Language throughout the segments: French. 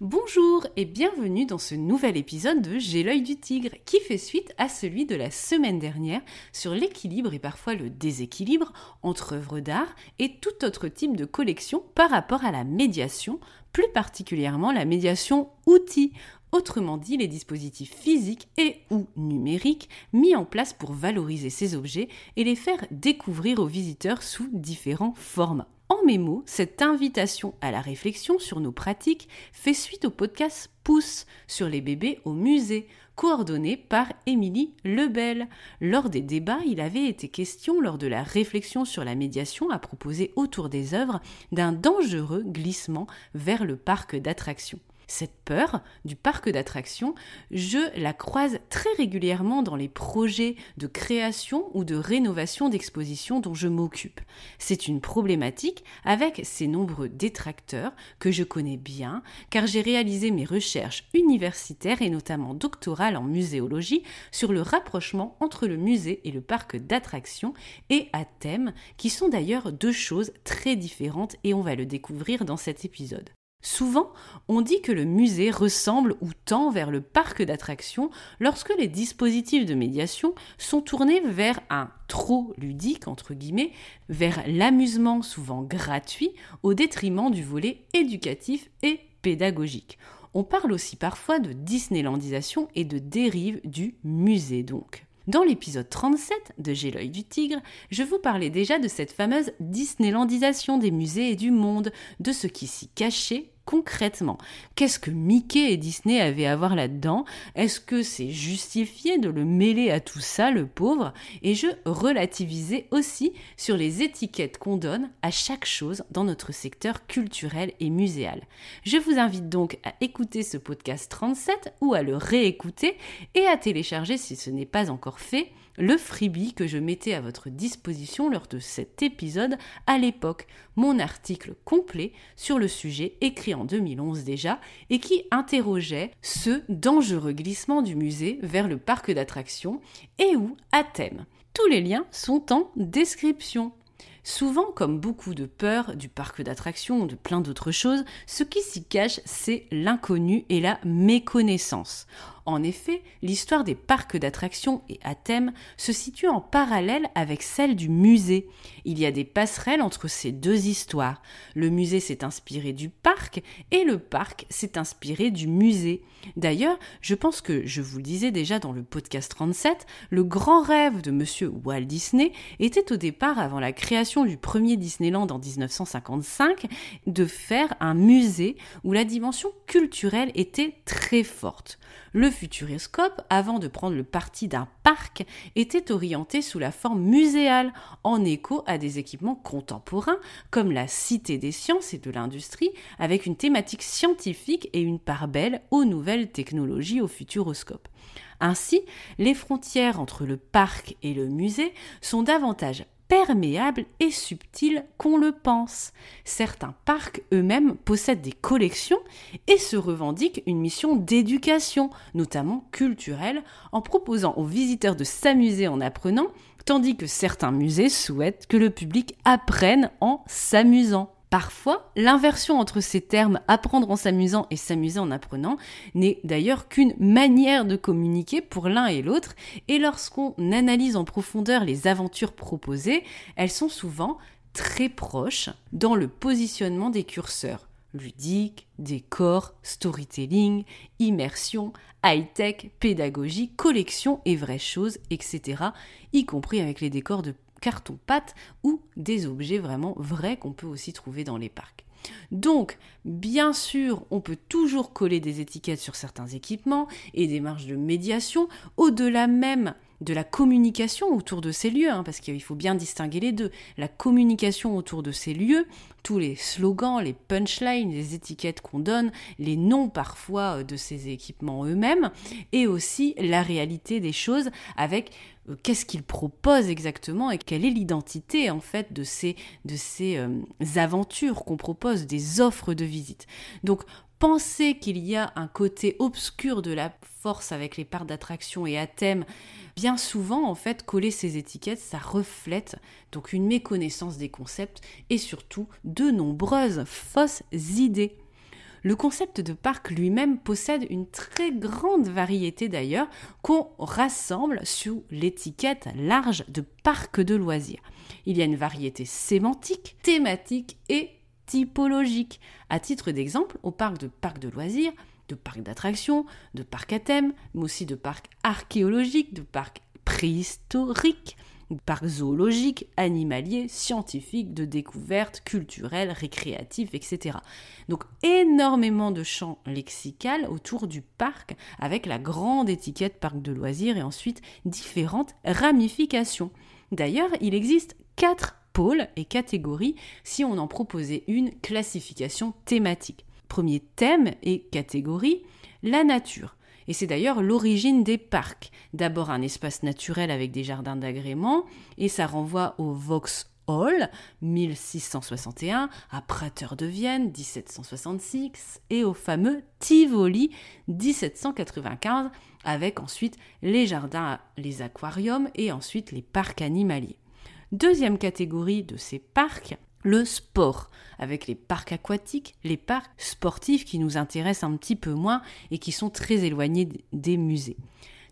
Bonjour et bienvenue dans ce nouvel épisode de J'ai l'œil du tigre qui fait suite à celui de la semaine dernière sur l'équilibre et parfois le déséquilibre entre œuvres d'art et tout autre type de collection par rapport à la médiation, plus particulièrement la médiation outil, autrement dit les dispositifs physiques et ou numériques mis en place pour valoriser ces objets et les faire découvrir aux visiteurs sous différents formats. En mes mots, cette invitation à la réflexion sur nos pratiques fait suite au podcast Pouce sur les bébés au musée, coordonné par Émilie Lebel. Lors des débats, il avait été question, lors de la réflexion sur la médiation à proposer autour des œuvres, d'un dangereux glissement vers le parc d'attractions. Cette peur du parc d'attractions, je la croise très régulièrement dans les projets de création ou de rénovation d'expositions dont je m'occupe. C'est une problématique avec ces nombreux détracteurs que je connais bien car j'ai réalisé mes recherches universitaires et notamment doctorales en muséologie sur le rapprochement entre le musée et le parc d'attractions et à thème qui sont d'ailleurs deux choses très différentes et on va le découvrir dans cet épisode. Souvent, on dit que le musée ressemble ou tend vers le parc d'attractions lorsque les dispositifs de médiation sont tournés vers un trop ludique, entre guillemets, vers l'amusement souvent gratuit au détriment du volet éducatif et pédagogique. On parle aussi parfois de Disneylandisation et de dérive du musée donc. Dans l'épisode 37 de J'ai du tigre, je vous parlais déjà de cette fameuse Disneylandisation des musées et du monde, de ce qui s'y cachait concrètement Qu'est-ce que Mickey et Disney avaient à voir là-dedans? Est-ce que c'est justifié de le mêler à tout ça, le pauvre? Et je relativisais aussi sur les étiquettes qu'on donne à chaque chose dans notre secteur culturel et muséal. Je vous invite donc à écouter ce podcast 37 ou à le réécouter et à télécharger si ce n'est pas encore fait le freebie que je mettais à votre disposition lors de cet épisode à l'époque, mon article complet sur le sujet écrit en 2011 déjà et qui interrogeait ce dangereux glissement du musée vers le parc d'attractions et où à thème. Tous les liens sont en description. Souvent, comme beaucoup de peurs du parc d'attractions ou de plein d'autres choses, ce qui s'y cache, c'est l'inconnu et la méconnaissance. En effet, l'histoire des parcs d'attractions et à thème se situe en parallèle avec celle du musée. Il y a des passerelles entre ces deux histoires. Le musée s'est inspiré du parc et le parc s'est inspiré du musée. D'ailleurs, je pense que je vous le disais déjà dans le podcast 37, le grand rêve de monsieur Walt Disney était au départ, avant la création du premier Disneyland en 1955, de faire un musée où la dimension culturelle était très forte. Le futuroscope, avant de prendre le parti d'un parc, était orienté sous la forme muséale, en écho à des équipements contemporains comme la Cité des sciences et de l'industrie, avec une thématique scientifique et une part belle aux nouvelles technologies au futuroscope. Ainsi, les frontières entre le parc et le musée sont davantage perméable et subtil qu'on le pense. Certains parcs eux-mêmes possèdent des collections et se revendiquent une mission d'éducation, notamment culturelle, en proposant aux visiteurs de s'amuser en apprenant, tandis que certains musées souhaitent que le public apprenne en s'amusant. Parfois, l'inversion entre ces termes apprendre en s'amusant et s'amuser en apprenant n'est d'ailleurs qu'une manière de communiquer pour l'un et l'autre, et lorsqu'on analyse en profondeur les aventures proposées, elles sont souvent très proches dans le positionnement des curseurs ludique, décor, storytelling, immersion, high-tech, pédagogie, collection et vraies choses, etc., y compris avec les décors de carton-pâte ou des objets vraiment vrais qu'on peut aussi trouver dans les parcs. Donc, bien sûr, on peut toujours coller des étiquettes sur certains équipements et des marges de médiation, au-delà même de la communication autour de ces lieux, hein, parce qu'il faut bien distinguer les deux. La communication autour de ces lieux, tous les slogans, les punchlines, les étiquettes qu'on donne, les noms parfois euh, de ces équipements eux-mêmes, et aussi la réalité des choses avec euh, qu'est-ce qu'ils proposent exactement et quelle est l'identité en fait de ces, euh, aventures qu'on propose, des offres de visite. Donc penser qu'il y a un côté obscur de la force avec les parts d'attraction et à thème, bien souvent en fait coller ces étiquettes, ça reflète donc une méconnaissance des concepts et surtout de nombreuses fausses idées. Le concept de parc lui-même possède une très grande variété d'ailleurs qu'on rassemble sous l'étiquette large de parc de loisirs. Il y a une variété sémantique, thématique et typologique. À titre d'exemple, au parc de parcs de loisirs, de parcs d'attractions, de parcs à thème, mais aussi de parcs archéologiques, de parcs préhistoriques, parcs zoologiques, animaliers, scientifiques, de découvertes culturelles, récréatifs, etc. Donc énormément de champs lexicales autour du parc avec la grande étiquette parc de loisirs et ensuite différentes ramifications. D'ailleurs, il existe quatre pôles et catégories si on en proposait une classification thématique. Premier thème et catégorie, la nature. Et c'est d'ailleurs l'origine des parcs. D'abord un espace naturel avec des jardins d'agrément, et ça renvoie au Vauxhall 1661, à Prater de Vienne 1766 et au fameux Tivoli 1795 avec ensuite les jardins, les aquariums et ensuite les parcs animaliers. Deuxième catégorie de ces parcs, le sport, avec les parcs aquatiques, les parcs sportifs qui nous intéressent un petit peu moins et qui sont très éloignés des musées.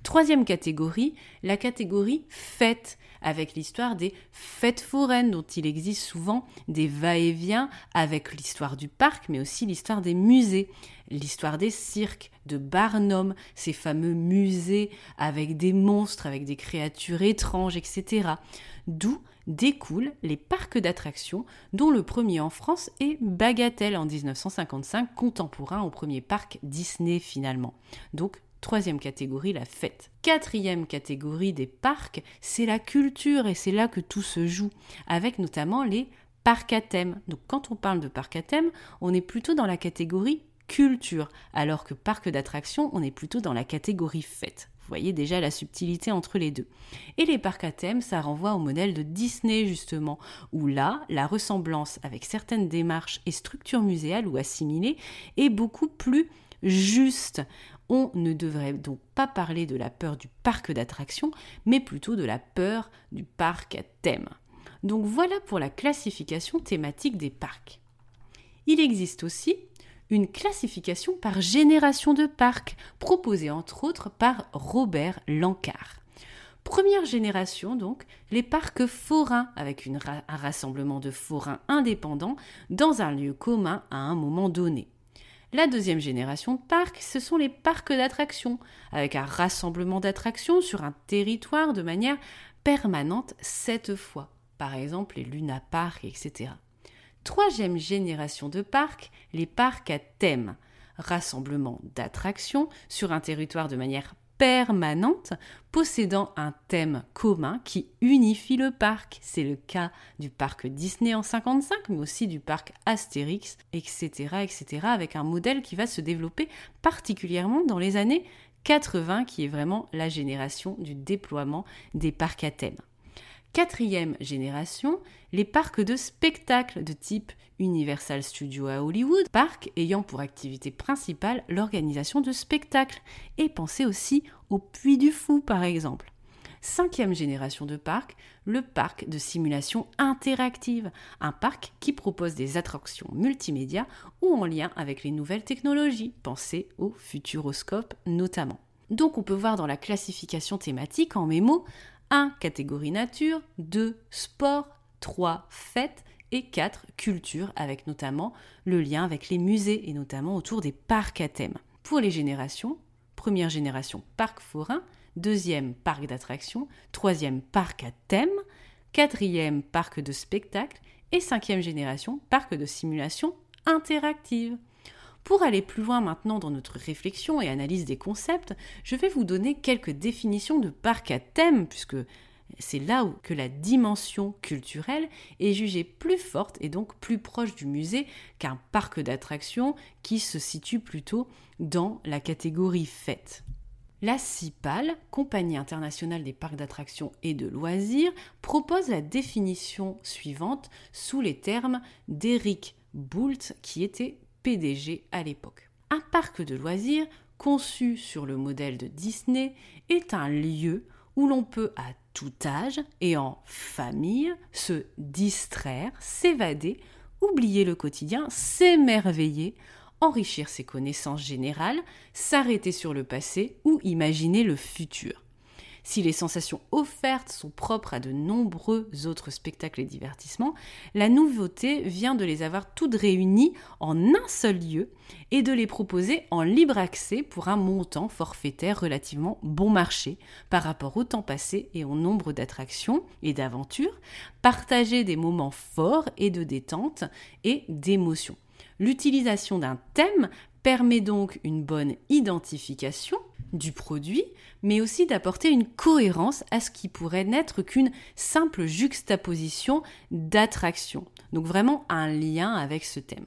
Troisième catégorie, la catégorie fêtes, avec l'histoire des fêtes foraines, dont il existe souvent des va-et-vient avec l'histoire du parc, mais aussi l'histoire des musées, l'histoire des cirques, de Barnum, ces fameux musées avec des monstres, avec des créatures étranges, etc. D'où découlent les parcs d'attractions, dont le premier en France est Bagatelle en 1955, contemporain au premier parc Disney finalement. Donc Troisième catégorie, la fête. Quatrième catégorie des parcs, c'est la culture et c'est là que tout se joue, avec notamment les parcs à thème. Donc quand on parle de parcs à thème, on est plutôt dans la catégorie culture, alors que parc d'attractions, on est plutôt dans la catégorie fête. Vous voyez déjà la subtilité entre les deux. Et les parcs à thème, ça renvoie au modèle de Disney justement, où là, la ressemblance avec certaines démarches et structures muséales ou assimilées est beaucoup plus juste. On ne devrait donc pas parler de la peur du parc d'attractions, mais plutôt de la peur du parc à thème. Donc voilà pour la classification thématique des parcs. Il existe aussi une classification par génération de parcs, proposée entre autres par Robert Lancard. Première génération, donc, les parcs forains, avec un rassemblement de forains indépendants dans un lieu commun à un moment donné. La deuxième génération de parcs, ce sont les parcs d'attractions, avec un rassemblement d'attractions sur un territoire de manière permanente cette fois. Par exemple, les Luna Parks, etc. Troisième génération de parcs, les parcs à thème. Rassemblement d'attractions sur un territoire de manière permanente, possédant un thème commun qui unifie le parc. C'est le cas du parc Disney en 55, mais aussi du parc Astérix, etc., etc., avec un modèle qui va se développer particulièrement dans les années 80, qui est vraiment la génération du déploiement des parcs à thème. Quatrième génération, les parcs de spectacle de type Universal Studios à Hollywood, parc ayant pour activité principale l'organisation de spectacles, et pensez aussi au Puy du Fou par exemple. Cinquième génération de parcs, le parc de simulation interactive, un parc qui propose des attractions multimédia ou en lien avec les nouvelles technologies, pensez au Futuroscope notamment. Donc on peut voir dans la classification thématique en mémo 1. Catégorie nature, 2. Sport, 3. Fête et 4. Culture, avec notamment le lien avec les musées et notamment autour des parcs à thème. Pour les générations, première génération parc forain, deuxième parc d'attractions, troisième parc à thème, quatrième parc de spectacle et cinquième génération parc de simulation interactive. Pour aller plus loin maintenant dans notre réflexion et analyse des concepts, je vais vous donner quelques définitions de parc à thème, puisque c'est là où que la dimension culturelle est jugée plus forte et donc plus proche du musée qu'un parc d'attractions qui se situe plutôt dans la catégorie fête. La CIPAL, Compagnie internationale des parcs d'attractions et de loisirs, propose la définition suivante sous les termes d'Eric Boult, qui était PDG à l'époque. Un parc de loisirs conçu sur le modèle de Disney est un lieu où l'on peut à tout âge et en famille se distraire, s'évader, oublier le quotidien, s'émerveiller, enrichir ses connaissances générales, s'arrêter sur le passé ou imaginer le futur. Si les sensations offertes sont propres à de nombreux autres spectacles et divertissements, la nouveauté vient de les avoir toutes réunies en un seul lieu et de les proposer en libre accès pour un montant forfaitaire relativement bon marché par rapport au temps passé et au nombre d'attractions et d'aventures, partager des moments forts et de détente et d'émotion. L'utilisation d'un thème permet donc une bonne identification du produit, mais aussi d'apporter une cohérence à ce qui pourrait n'être qu'une simple juxtaposition d'attraction. Donc vraiment un lien avec ce thème.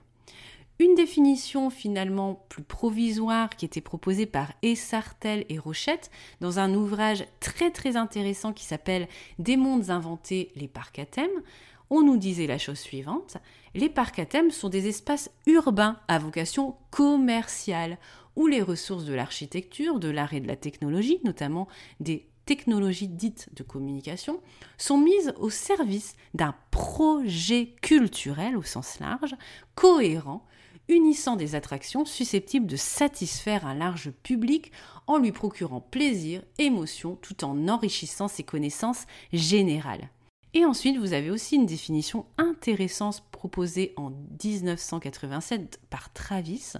Une définition finalement plus provisoire qui était proposée par Essartel et Rochette dans un ouvrage très très intéressant qui s'appelle Des mondes inventés, les parcs à thème, on nous disait la chose suivante, les parcs à thème sont des espaces urbains à vocation commerciale où les ressources de l'architecture, de l'art et de la technologie, notamment des technologies dites de communication, sont mises au service d'un projet culturel au sens large, cohérent, unissant des attractions susceptibles de satisfaire un large public en lui procurant plaisir, émotion, tout en enrichissant ses connaissances générales. Et ensuite, vous avez aussi une définition intéressante proposée en 1987 par Travis,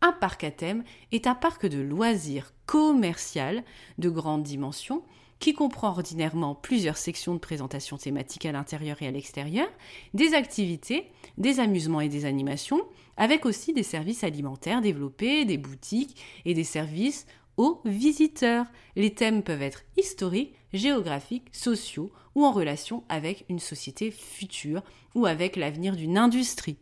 un parc à thème est un parc de loisirs commercial de grande dimension qui comprend ordinairement plusieurs sections de présentation thématiques à l'intérieur et à l'extérieur, des activités, des amusements et des animations, avec aussi des services alimentaires développés, des boutiques et des services aux visiteurs. Les thèmes peuvent être historiques, géographiques, sociaux ou en relation avec une société future ou avec l'avenir d'une industrie.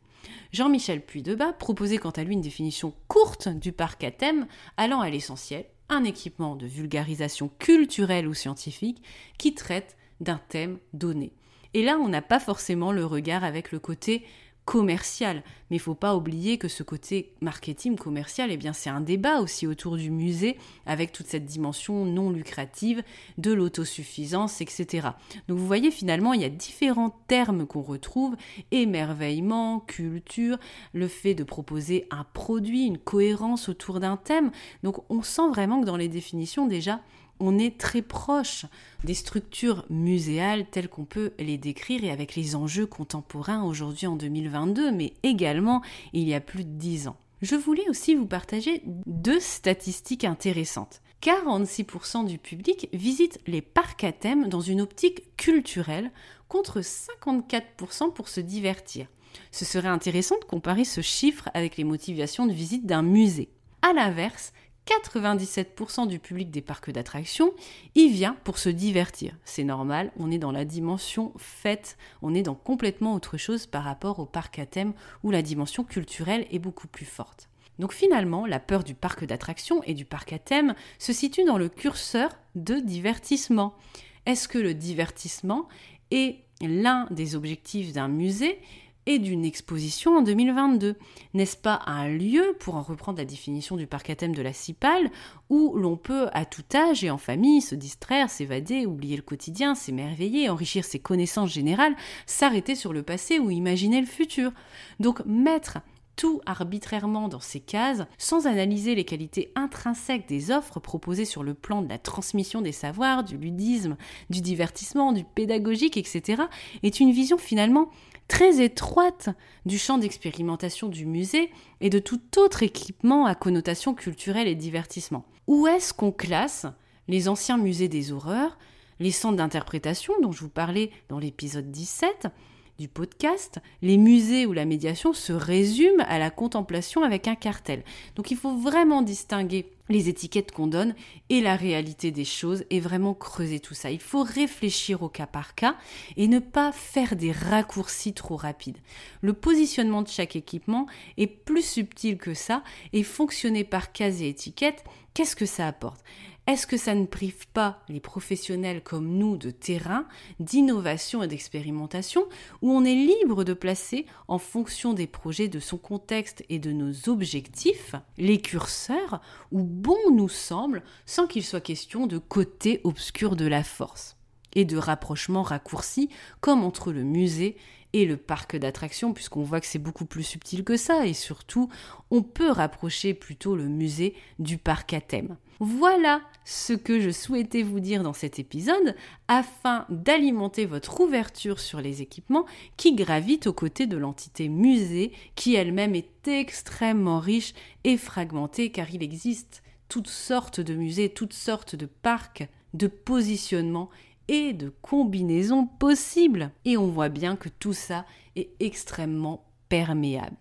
Jean-Michel Puy-Debat proposait quant à lui une définition courte du parc à thème allant à l'essentiel, un équipement de vulgarisation culturelle ou scientifique qui traite d'un thème donné. Et là, on n'a pas forcément le regard avec le côté commercial. Mais il faut pas oublier que ce côté marketing commercial, eh bien, c'est un débat aussi autour du musée avec toute cette dimension non lucrative de l'autosuffisance, etc. Donc vous voyez, finalement, il y a différents termes qu'on retrouve émerveillement, culture, le fait de proposer un produit, une cohérence autour d'un thème. Donc on sent vraiment que dans les définitions, déjà, on est très proche des structures muséales telles qu'on peut les décrire et avec les enjeux contemporains aujourd'hui en 2022, mais également il y a plus de dix ans. Je voulais aussi vous partager deux statistiques intéressantes. 46% du public visite les parcs à thème dans une optique culturelle contre 54% pour se divertir. Ce serait intéressant de comparer ce chiffre avec les motivations de visite d'un musée. A l'inverse, 97% du public des parcs d'attractions y vient pour se divertir. C'est normal, on est dans la dimension fête, on est dans complètement autre chose par rapport au parc à thème où la dimension culturelle est beaucoup plus forte. Donc finalement, la peur du parc d'attractions et du parc à thème se situe dans le curseur de divertissement. Est-ce que le divertissement est l'un des objectifs d'un musée et d'une exposition en 2022. N'est-ce pas un lieu, pour en reprendre la définition du parc à thème de la CIPAL, où l'on peut à tout âge et en famille se distraire, s'évader, oublier le quotidien, s'émerveiller, enrichir ses connaissances générales, s'arrêter sur le passé ou imaginer le futur? Donc mettre tout arbitrairement dans ces cases, sans analyser les qualités intrinsèques des offres proposées sur le plan de la transmission des savoirs, du ludisme, du divertissement, du pédagogique, etc., est une vision finalement très étroite du champ d'expérimentation du musée et de tout autre équipement à connotation culturelle et divertissement. Où est-ce qu'on classe les anciens musées des horreurs, les centres d'interprétation dont je vous parlais dans l'épisode 17, du podcast, les musées où la médiation se résume à la contemplation avec un cartel. Donc il faut vraiment distinguer les étiquettes qu'on donne et la réalité des choses et vraiment creuser tout ça. Il faut réfléchir au cas par cas et ne pas faire des raccourcis trop rapides. Le positionnement de chaque équipement est plus subtil que ça et fonctionner par case et étiquette, qu'est-ce que ça apporte? Est-ce que ça ne prive pas les professionnels comme nous de terrain, d'innovation et d'expérimentation, où on est libre de placer, en fonction des projets, de son contexte et de nos objectifs, les curseurs où bon nous semble, sans qu'il soit question de côté obscur de la force et de rapprochement raccourci, comme entre le musée et le parc d'attractions, puisqu'on voit que c'est beaucoup plus subtil que ça, et surtout, on peut rapprocher plutôt le musée du parc à thème. Voilà ce que je souhaitais vous dire dans cet épisode afin d'alimenter votre ouverture sur les équipements qui gravitent aux côtés de l'entité musée qui elle-même est extrêmement riche et fragmentée car il existe toutes sortes de musées, toutes sortes de parcs, de positionnements et de combinaisons possibles. Et on voit bien que tout ça est extrêmement perméable.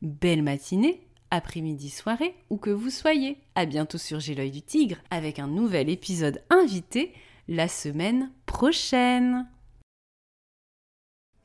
Belle matinée, après-midi, soirée, où que vous soyez. À bientôt sur J'ai du tigre avec un nouvel épisode invité la semaine prochaine.